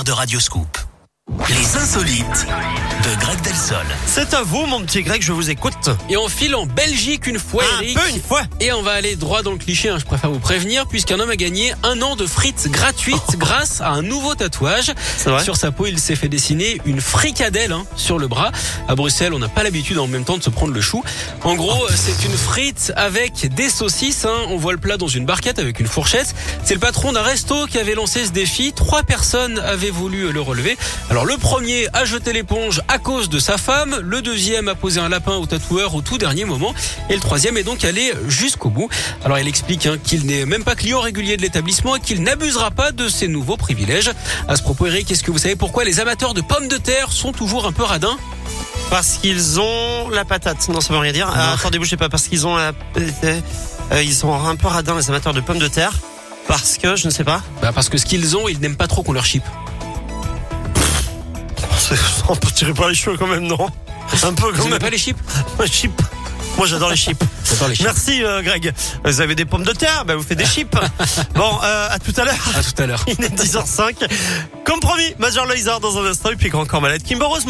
de Radioscoop. Les insolites de Greg Delsol. C'est à vous, mon petit Greg, je vous écoute. Et on file en Belgique une fois, Un Eric. peu une fois. Et on va aller droit dans le cliché, hein, je préfère vous prévenir, puisqu'un homme a gagné un an de frites gratuites grâce à un nouveau tatouage. C'est vrai Sur sa peau, il s'est fait dessiner une fricadelle hein, sur le bras. À Bruxelles, on n'a pas l'habitude en même temps de se prendre le chou. En gros, c'est une frite avec des saucisses. hein. On voit le plat dans une barquette avec une fourchette. C'est le patron d'un resto qui avait lancé ce défi. Trois personnes avaient voulu le relever. Alors le premier a jeté l'éponge à cause de sa femme. Le deuxième a posé un lapin au tatoueur au tout dernier moment. Et le troisième est donc allé jusqu'au bout. Alors il explique hein, qu'il n'est même pas client régulier de l'établissement et qu'il n'abusera pas de ses nouveaux privilèges. À ce propos, Eric, est-ce que vous savez pourquoi les amateurs de pommes de terre sont toujours un peu radins? Parce qu'ils ont la patate. Non, ça veut rien dire. Ah, attendez, bougez pas. Parce qu'ils ont la... euh, ils sont un peu radins, les amateurs de pommes de terre. Parce que, je ne sais pas. bah Parce que ce qu'ils ont, ils n'aiment pas trop qu'on leur chip. On peut tirer par les cheveux quand même, non Un peu Vous quand n'aimez même. pas les chips Ouais, chip. Moi, j'adore les chips. J'adore les chips. Merci, euh, Greg. Vous avez des pommes de terre, bah, vous faites des chips. bon, euh, à tout à l'heure. À tout à l'heure. Il est 10h05. Comme promis, Major Laser dans un instant et puis Grand Corps Malade Kimber Rose.